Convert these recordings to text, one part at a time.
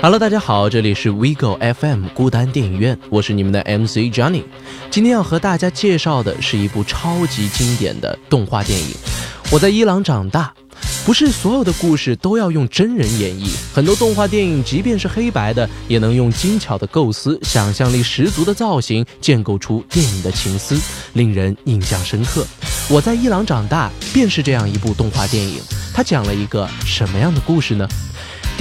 Hello，大家好，这里是 WeGo FM 孤单电影院，我是你们的 MC Johnny。今天要和大家介绍的是一部超级经典的动画电影。我在伊朗长大，不是所有的故事都要用真人演绎，很多动画电影即便是黑白的，也能用精巧的构思、想象力十足的造型建构出电影的情思，令人印象深刻。我在伊朗长大，便是这样一部动画电影。它讲了一个什么样的故事呢？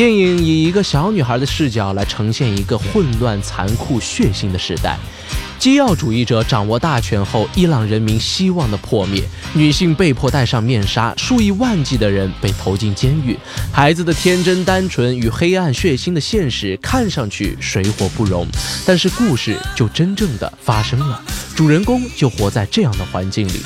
电影以一个小女孩的视角来呈现一个混乱、残酷、血腥的时代。基要主义者掌握大权后，伊朗人民希望的破灭，女性被迫戴上面纱，数以万计的人被投进监狱，孩子的天真单纯与黑暗血腥的现实看上去水火不容，但是故事就真正的发生了，主人公就活在这样的环境里。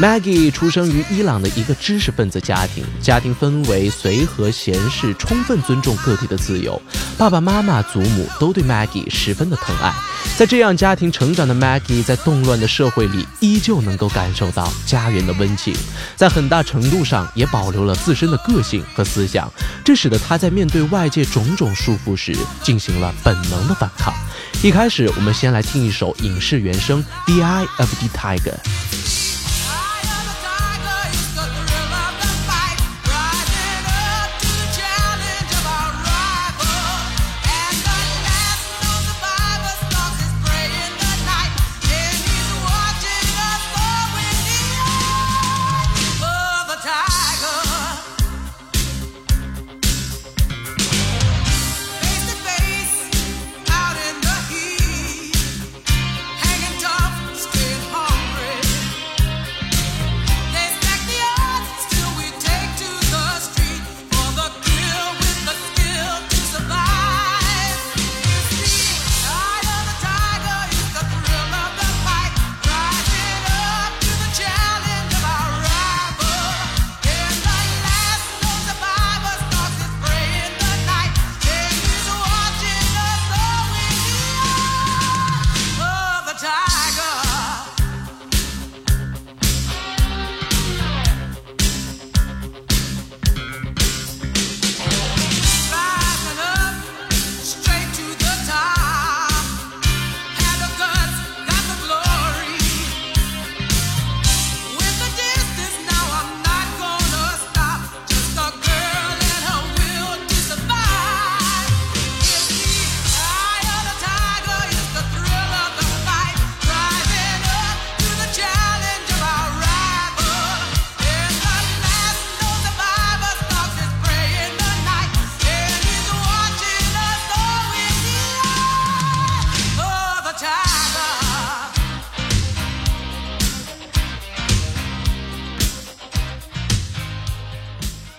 Maggie 出生于伊朗的一个知识分子家庭，家庭氛围随和闲适，充分尊重个体的自由。爸爸妈妈、祖母都对 Maggie 十分的疼爱。在这样家庭成长的 Maggie，在动乱的社会里，依旧能够感受到家园的温情，在很大程度上也保留了自身的个性和思想。这使得她在面对外界种种束缚时，进行了本能的反抗。一开始，我们先来听一首影视原声《The Eye of the Tiger》。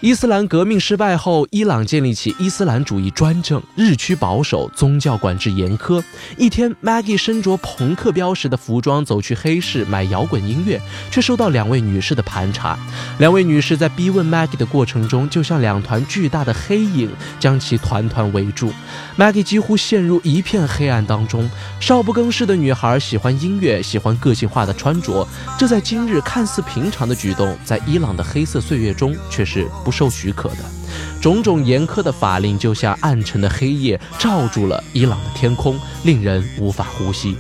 伊斯兰革命失败后，伊朗建立起伊斯兰主义专政，日趋保守，宗教管制严苛。一天，Maggie 身着朋克标识的服装走去黑市买摇滚音乐，却受到两位女士的盘查。两位女士在逼问 Maggie 的过程中，就像两团巨大的黑影将其团团围住。Maggie 几乎陷入一片黑暗当中。少不更事的女孩喜欢音乐，喜欢个性化的穿着，这在今日看似平常的举动，在伊朗的黑色岁月中却是。不受许可的种种严苛的法令，就像暗沉的黑夜，罩住了伊朗的天空，令人无法呼吸。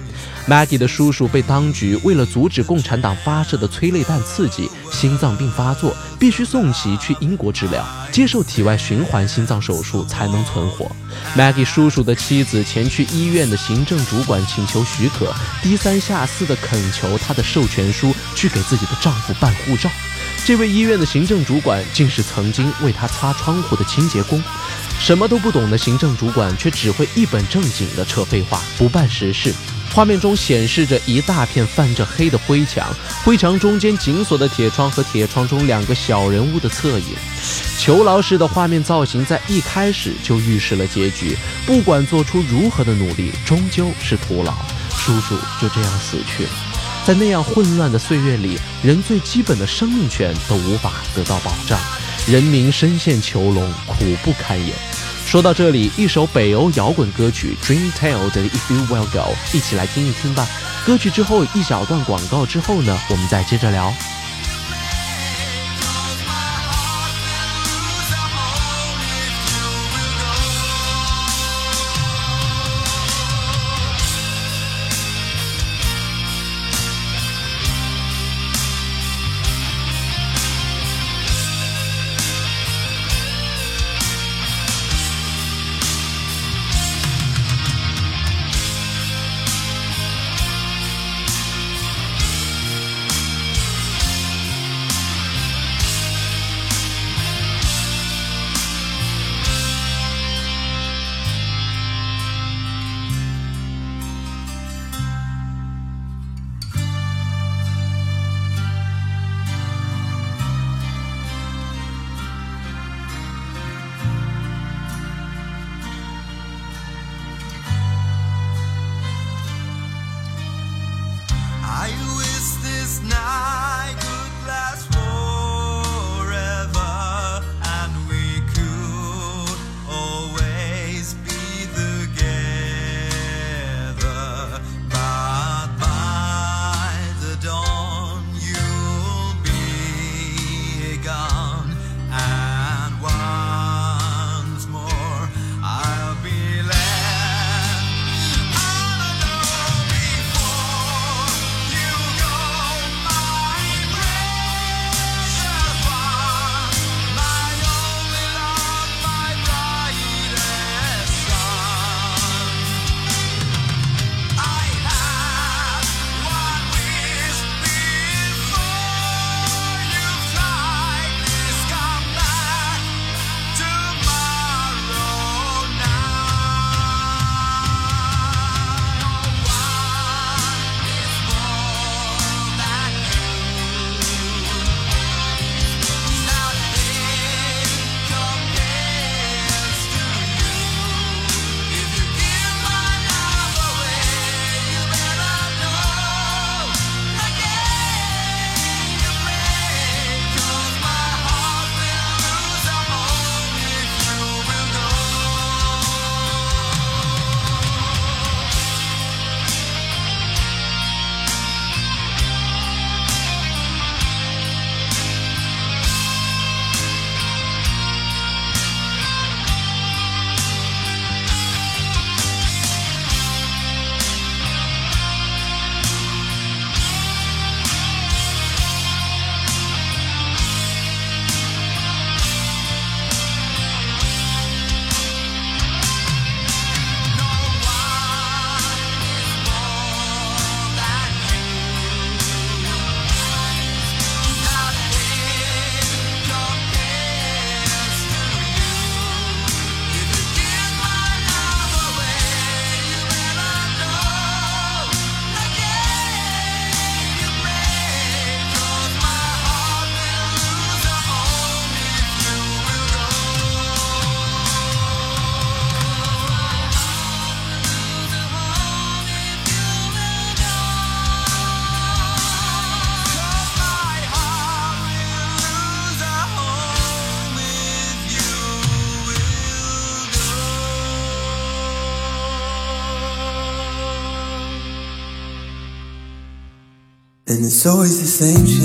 Maggie 的叔叔被当局为了阻止共产党发射的催泪弹刺激，心脏病发作，必须送其去英国治疗，接受体外循环心脏手术才能存活。Maggie 叔叔的妻子前去医院的行政主管请求许可，低三下四地恳求他的授权书去给自己的丈夫办护照。这位医院的行政主管竟是曾经为他擦窗户的清洁工。什么都不懂的行政主管，却只会一本正经地扯废话，不办实事。画面中显示着一大片泛着黑的灰墙，灰墙中间紧锁的铁窗和铁窗中两个小人物的侧影，囚牢式的画面造型在一开始就预示了结局。不管做出如何的努力，终究是徒劳。叔叔就这样死去了。在那样混乱的岁月里，人最基本的生命权都无法得到保障，人民深陷囚笼，苦不堪言。说到这里，一首北欧摇滚歌曲《Dream Tale》的《If You Will Go》，一起来听一听吧。歌曲之后一小段广告之后呢，我们再接着聊。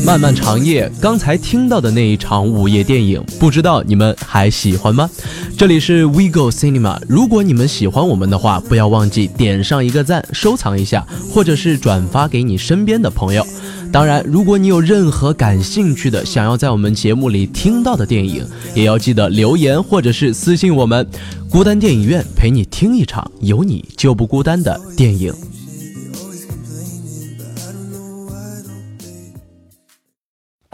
漫漫长夜，刚才听到的那一场午夜电影，不知道你们还喜欢吗？这里是 We Go Cinema，如果你们喜欢我们的话，不要忘记点上一个赞，收藏一下，或者是转发给你身边的朋友。当然，如果你有任何感兴趣的，想要在我们节目里听到的电影，也要记得留言或者是私信我们。孤单电影院陪你听一场有你就不孤单的电影。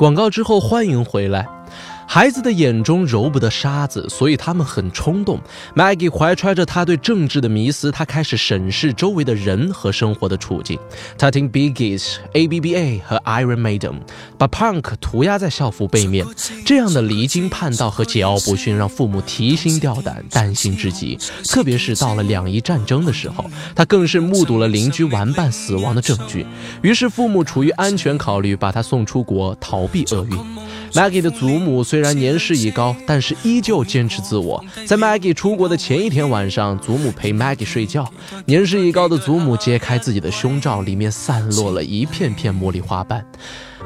广告之后，欢迎回来。孩子的眼中揉不得沙子，所以他们很冲动。Maggie 怀揣着他对政治的迷思，他开始审视周围的人和生活的处境。他听 Biggies、A.B.B.A 和 Iron Maiden，把 Punk 涂鸦在校服背面。这样的离经叛道和桀骜不驯让父母提心吊胆、担心至极。特别是到了两伊战争的时候，他更是目睹了邻居玩伴死亡的证据。于是父母出于安全考虑，把他送出国，逃避厄运。Maggie 的祖母虽然年事已高，但是依旧坚持自我。在 Maggie 出国的前一天晚上，祖母陪 Maggie 睡觉。年事已高的祖母揭开自己的胸罩，里面散落了一片片茉莉花瓣。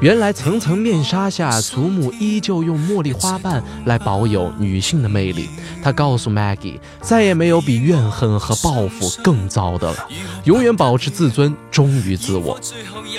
原来层层面纱下，祖母依旧用茉莉花瓣来保有女性的魅力。她告诉 Maggie，再也没有比怨恨和报复更糟的了。永远保持自尊，忠于自我，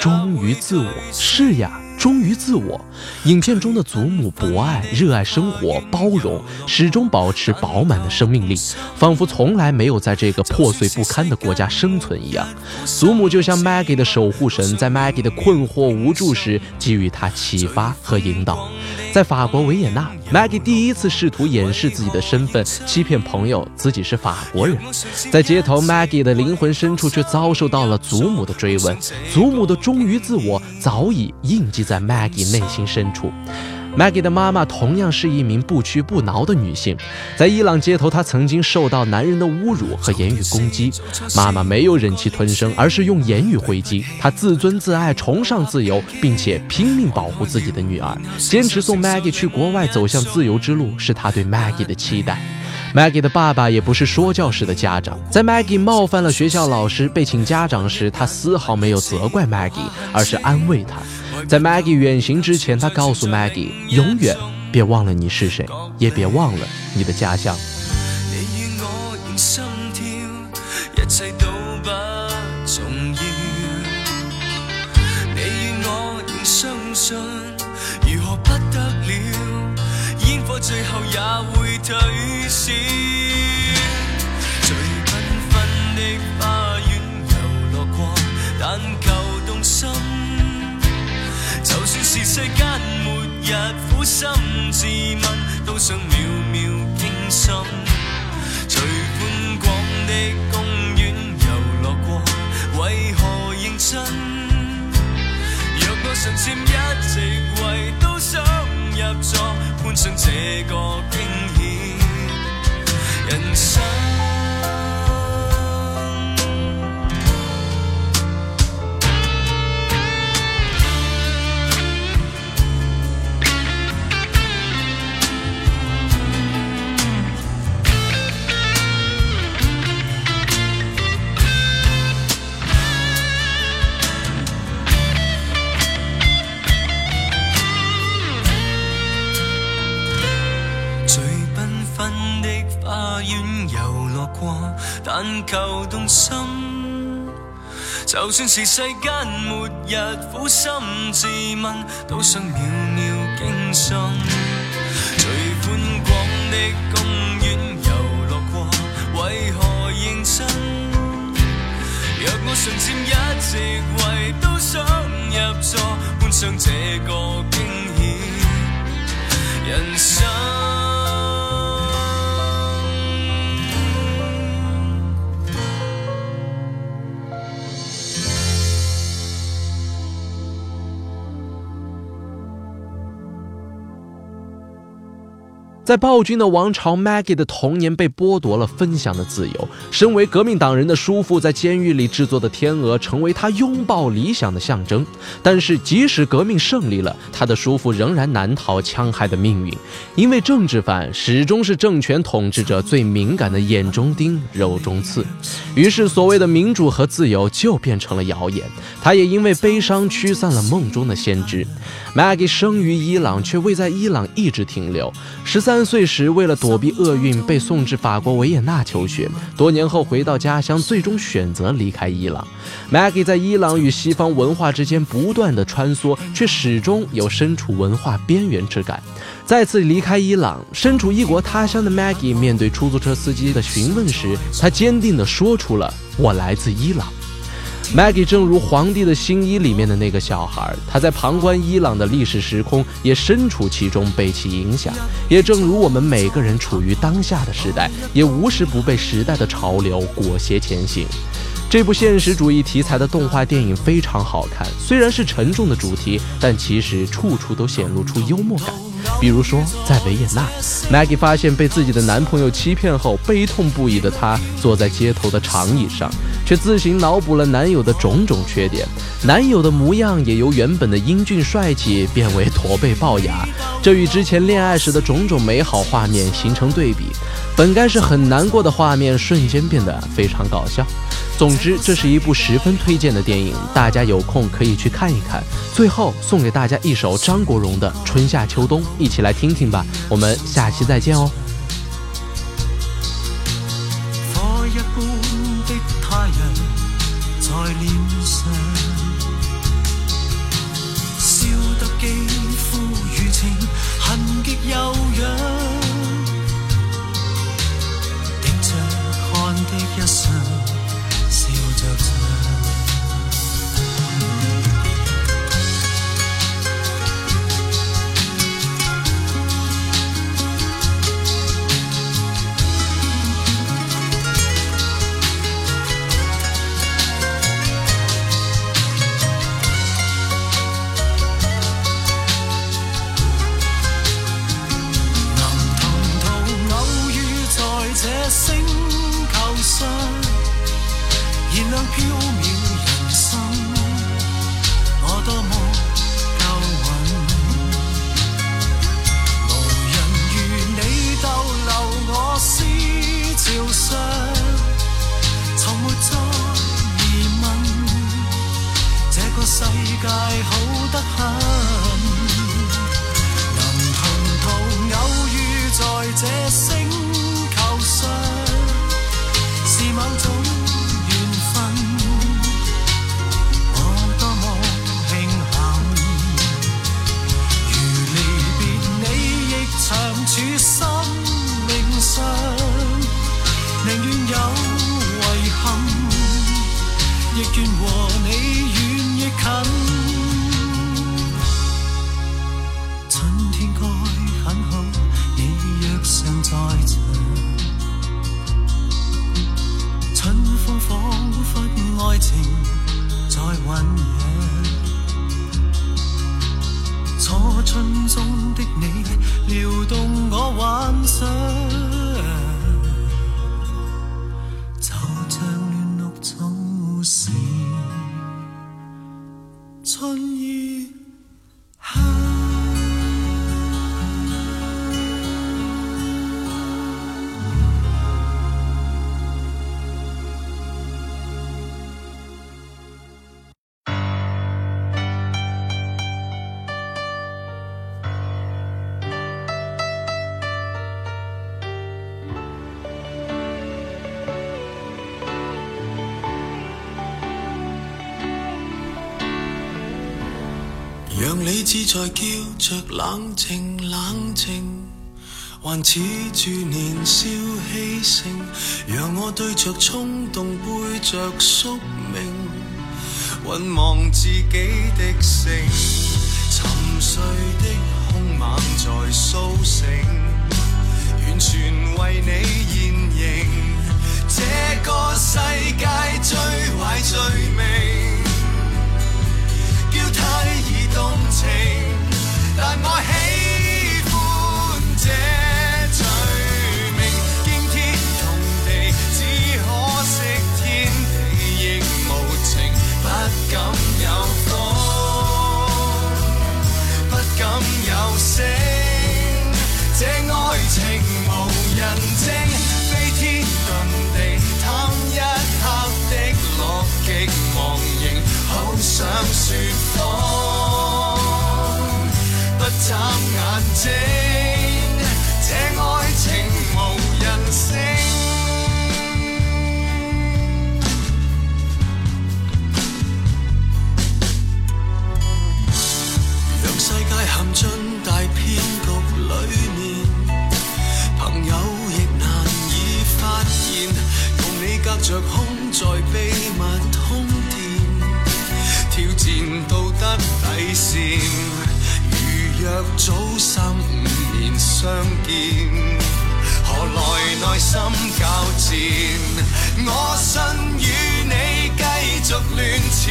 忠于自我是呀。忠于自我，影片中的祖母博爱、热爱生活、包容，始终保持饱满的生命力，仿佛从来没有在这个破碎不堪的国家生存一样。祖母就像 Maggie 的守护神，在 Maggie 的困惑无助时给予她启发和引导。在法国维也纳，Maggie 第一次试图掩饰自己的身份，欺骗朋友自己是法国人。在街头，Maggie 的灵魂深处却遭受到了祖母的追问。祖母的忠于自我早已印记在 Maggie 内心深处。Maggie 的妈妈同样是一名不屈不挠的女性，在伊朗街头，她曾经受到男人的侮辱和言语攻击。妈妈没有忍气吞声，而是用言语回击。她自尊自爱，崇尚自由，并且拼命保护自己的女儿，坚持送 Maggie 去国外，走向自由之路，是她对 Maggie 的期待。Maggie 的爸爸也不是说教式的家长，在 Maggie 冒犯了学校老师被请家长时，他丝毫没有责怪 Maggie，而是安慰他。在 Maggie 远行之前，他告诉 Maggie，永远别忘了你是谁，也别忘了你的家乡。会退烧。最缤纷的花园游乐过，但求动心。就算是世间末日，苦心自问，都想秒秒惊心。最宽广的公园游乐过，为何认真？若我尚占一席位，都想入座。欢上这个惊，人生。求动心，就算是世间末日，苦心自问，都想秒秒惊心。最宽广的公园游乐过，为何认真？若我尚占一席位，都想入座，观赏这个惊险。人生。在暴君的王朝，Maggie 的童年被剥夺了分享的自由。身为革命党人的叔父，在监狱里制作的天鹅，成为他拥抱理想的象征。但是，即使革命胜利了，他的叔父仍然难逃戕害的命运，因为政治犯始终是政权统治者最敏感的眼中钉、肉中刺。于是，所谓的民主和自由就变成了谣言。他也因为悲伤驱散了梦中的先知。Maggie 生于伊朗，却未在伊朗一直停留。十三三岁时，为了躲避厄运，被送至法国维也纳求学。多年后回到家乡，最终选择离开伊朗。Maggie 在伊朗与西方文化之间不断的穿梭，却始终有身处文化边缘之感。再次离开伊朗，身处异国他乡的 Maggie 面对出租车司机的询问时，她坚定地说出了：“我来自伊朗。” Maggie 正如《皇帝的新衣》里面的那个小孩，他在旁观伊朗的历史时空，也身处其中，被其影响。也正如我们每个人处于当下的时代，也无时不被时代的潮流裹挟前行。这部现实主义题材的动画电影非常好看，虽然是沉重的主题，但其实处处都显露出幽默感。比如说，在维也纳，Maggie 发现被自己的男朋友欺骗后，悲痛不已的她坐在街头的长椅上，却自行脑补了男友的种种缺点。男友的模样也由原本的英俊帅气变为驼背龅牙，这与之前恋爱时的种种美好画面形成对比。本该是很难过的画面，瞬间变得非常搞笑。总之，这是一部十分推荐的电影，大家有空可以去看一看。最后送给大家一首张国荣的《春夏秋冬》，一起来听听吧。我们下期再见哦。理智在叫着冷静冷静，还似住年少气盛。让我对着冲动背着宿命，浑忘自己的性。沉睡的凶猛在苏醒，完全为你现形。这个世界最坏罪名，叫太。动情，但我喜欢这。相见，何来内心交战？我信与你继续乱缠，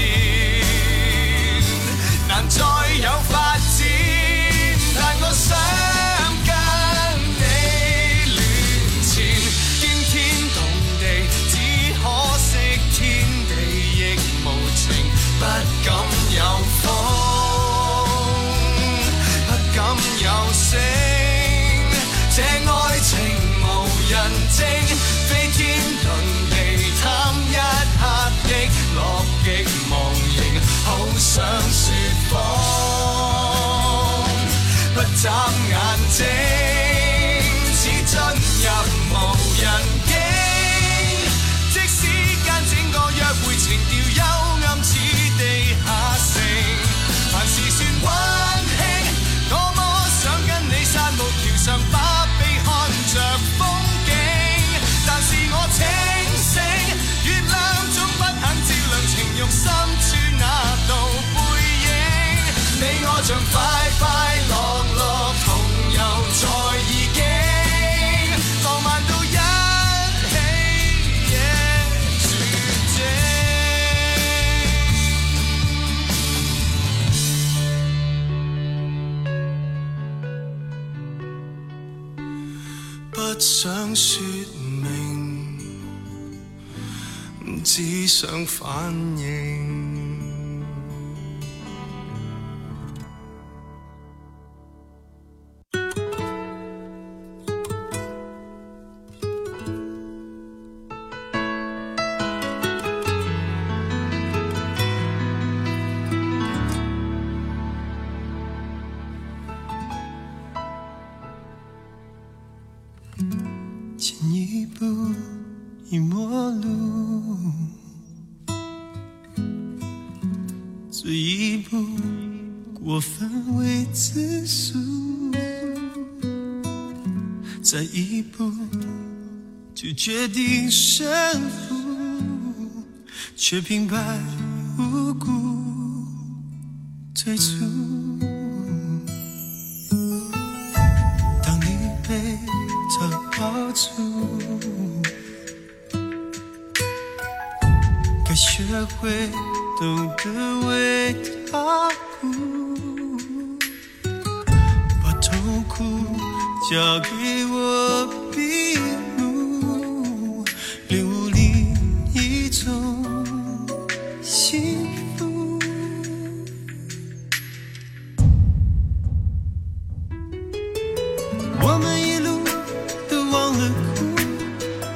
难再有发展。但我想不想反应。决定胜负，却平白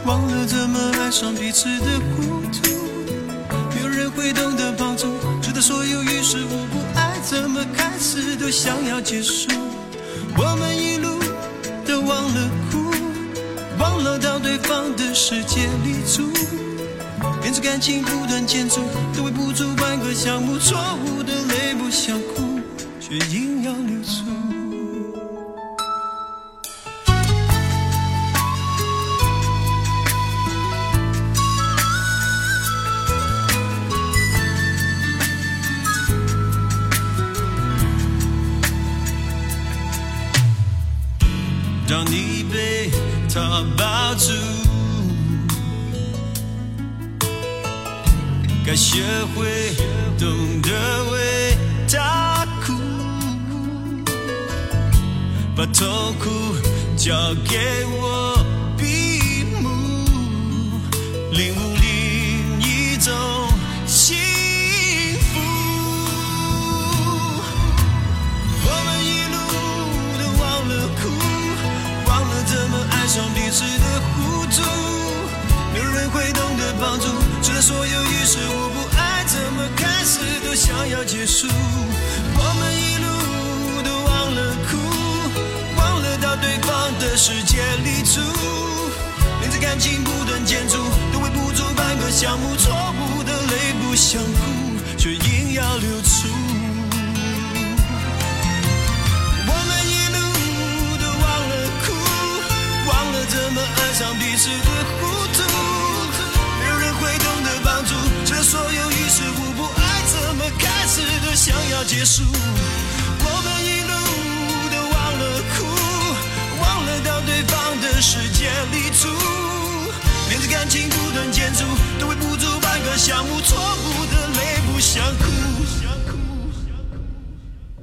忘了怎么爱上彼此的糊涂。没有人会懂得帮助，直到所有于事无补，爱怎么开始都想要结束。我们一路都忘了哭，忘了到对方的世界里住。明知感情不断建筑，都围不住半个项目，错误的泪不想哭，却硬要流出。该学会懂得为他哭，把痛苦交给我闭目，领悟另一种幸福。我们一路都忘了哭，忘了怎么爱上彼此的糊涂。没有人会懂得帮助，所有于事无补，爱怎么开始都想要结束。我们一路都忘了哭，忘了到对方的世界里住。明知感情不断建筑，都围不住半个项目，错误的泪不想哭，却硬要流出。我们一路都忘了哭，忘了怎么爱上彼此的糊涂会懂得帮助，这所有于事无补。爱怎么开始？都想要结束。我们一路都忘了哭，忘了到对方的世界里住。面对感情不断，建筑都会不足半个项目。错误的泪，不想哭，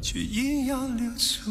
却硬要流出。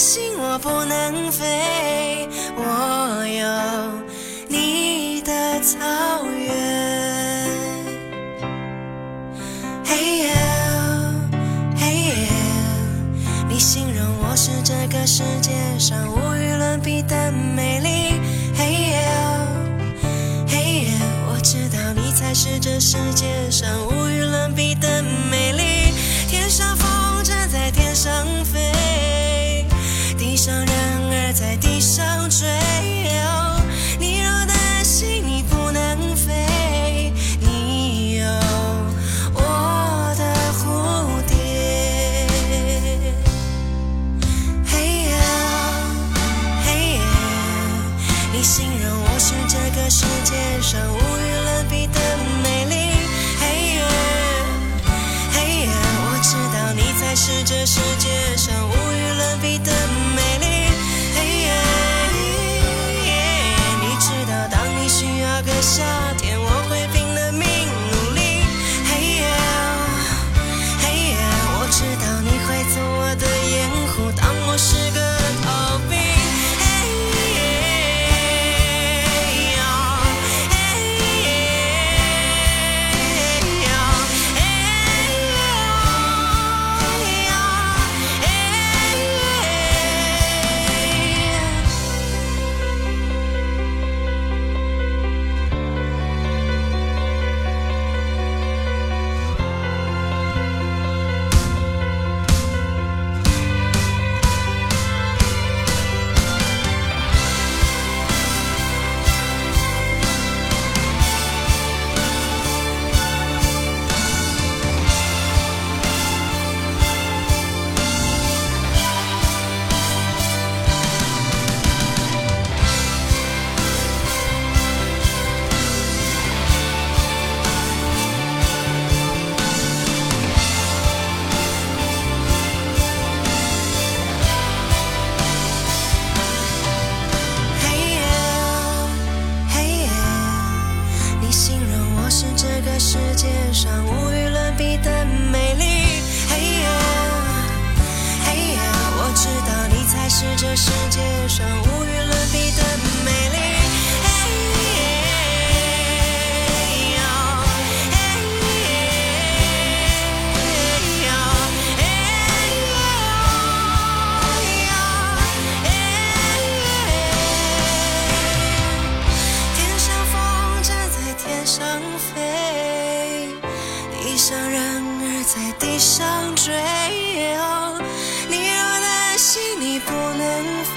心我不能飞，我有你的草原。嘿耶，嘿耶，你形容我是这个世界上无与伦比的美丽。嘿耶，嘿耶，我知道你才是这世界上无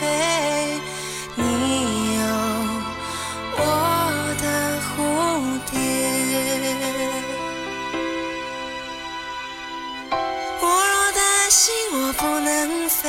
飞，你有我的蝴蝶。我若担心我不能飞，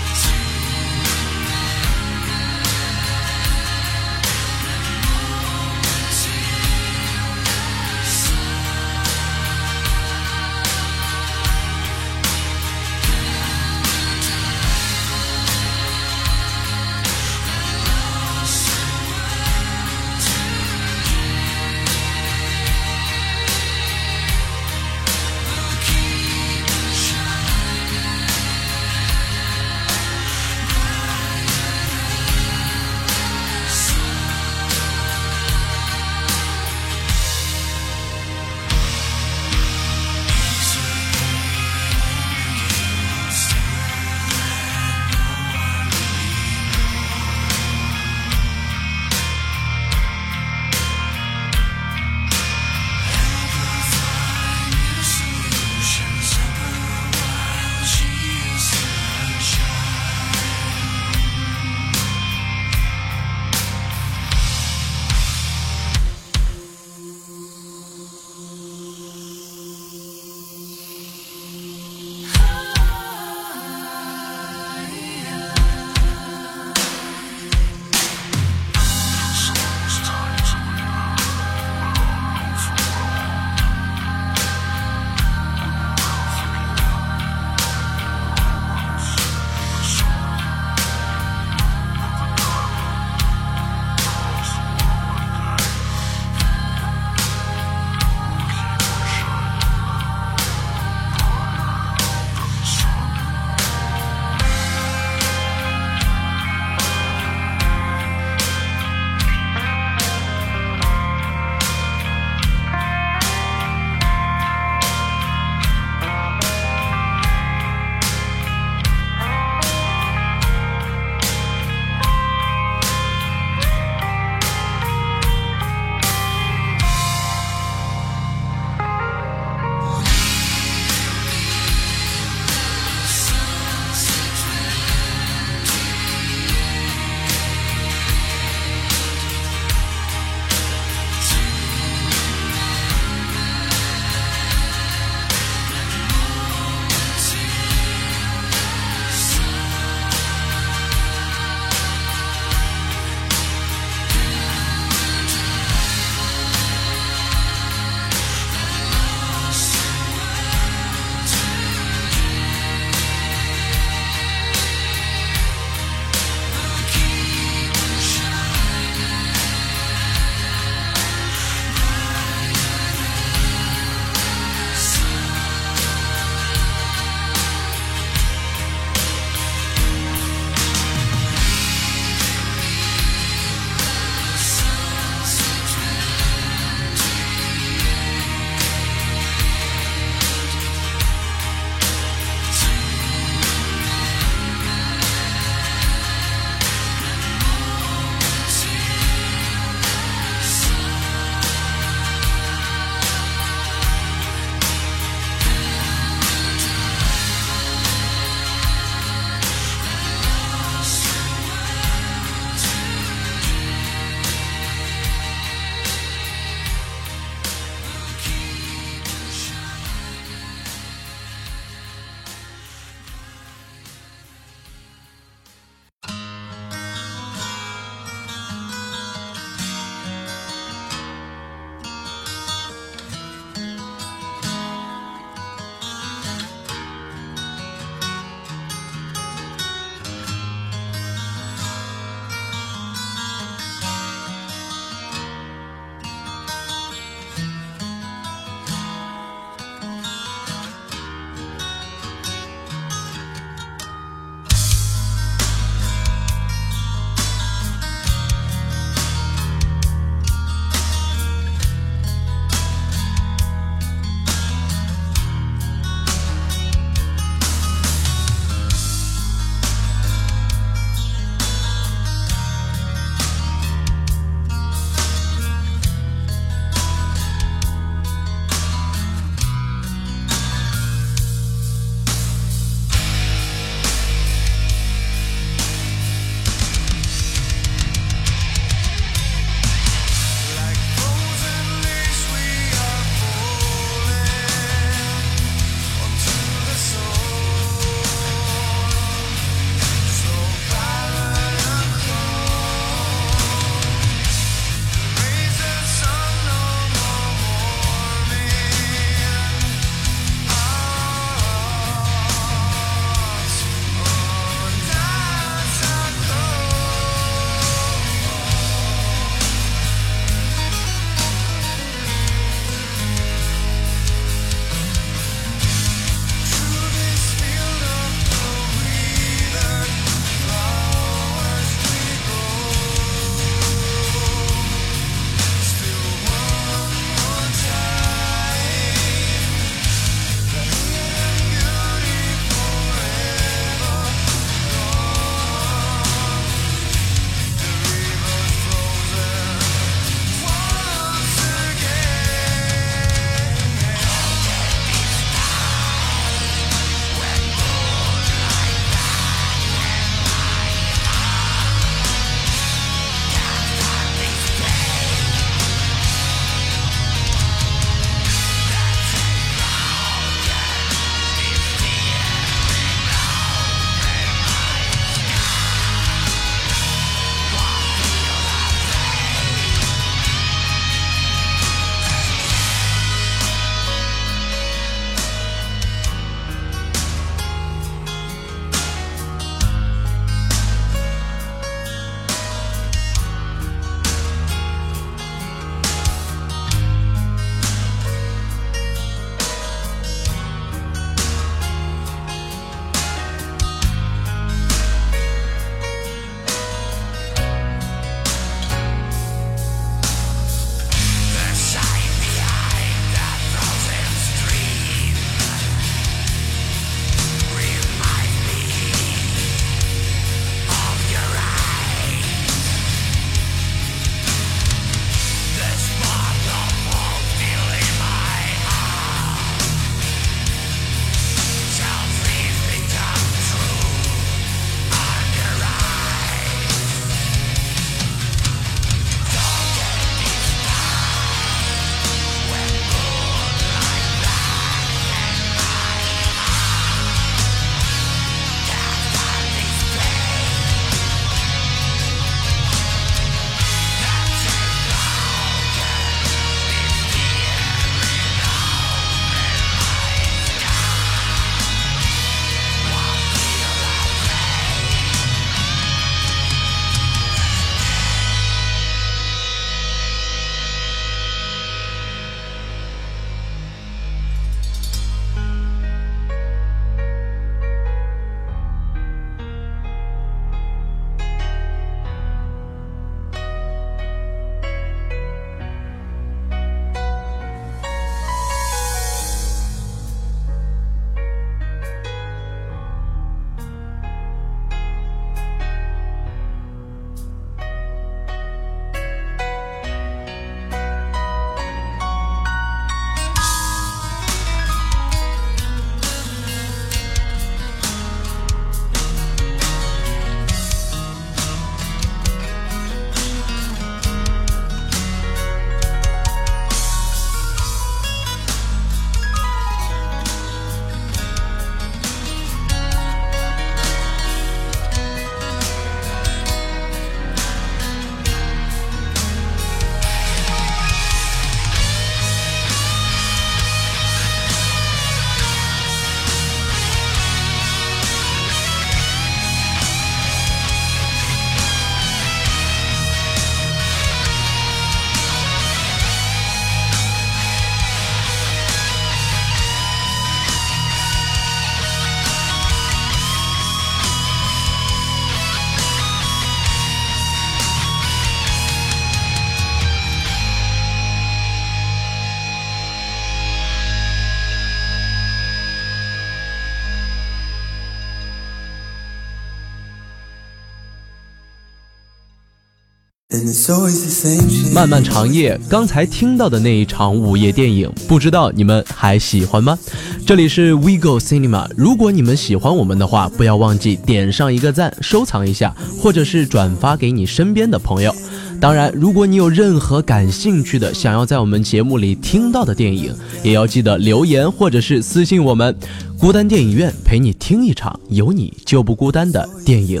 漫漫长夜，刚才听到的那一场午夜电影，不知道你们还喜欢吗？这里是 We Go Cinema，如果你们喜欢我们的话，不要忘记点上一个赞，收藏一下，或者是转发给你身边的朋友。当然，如果你有任何感兴趣的，想要在我们节目里听到的电影，也要记得留言或者是私信我们。孤单电影院陪你听一场有你就不孤单的电影。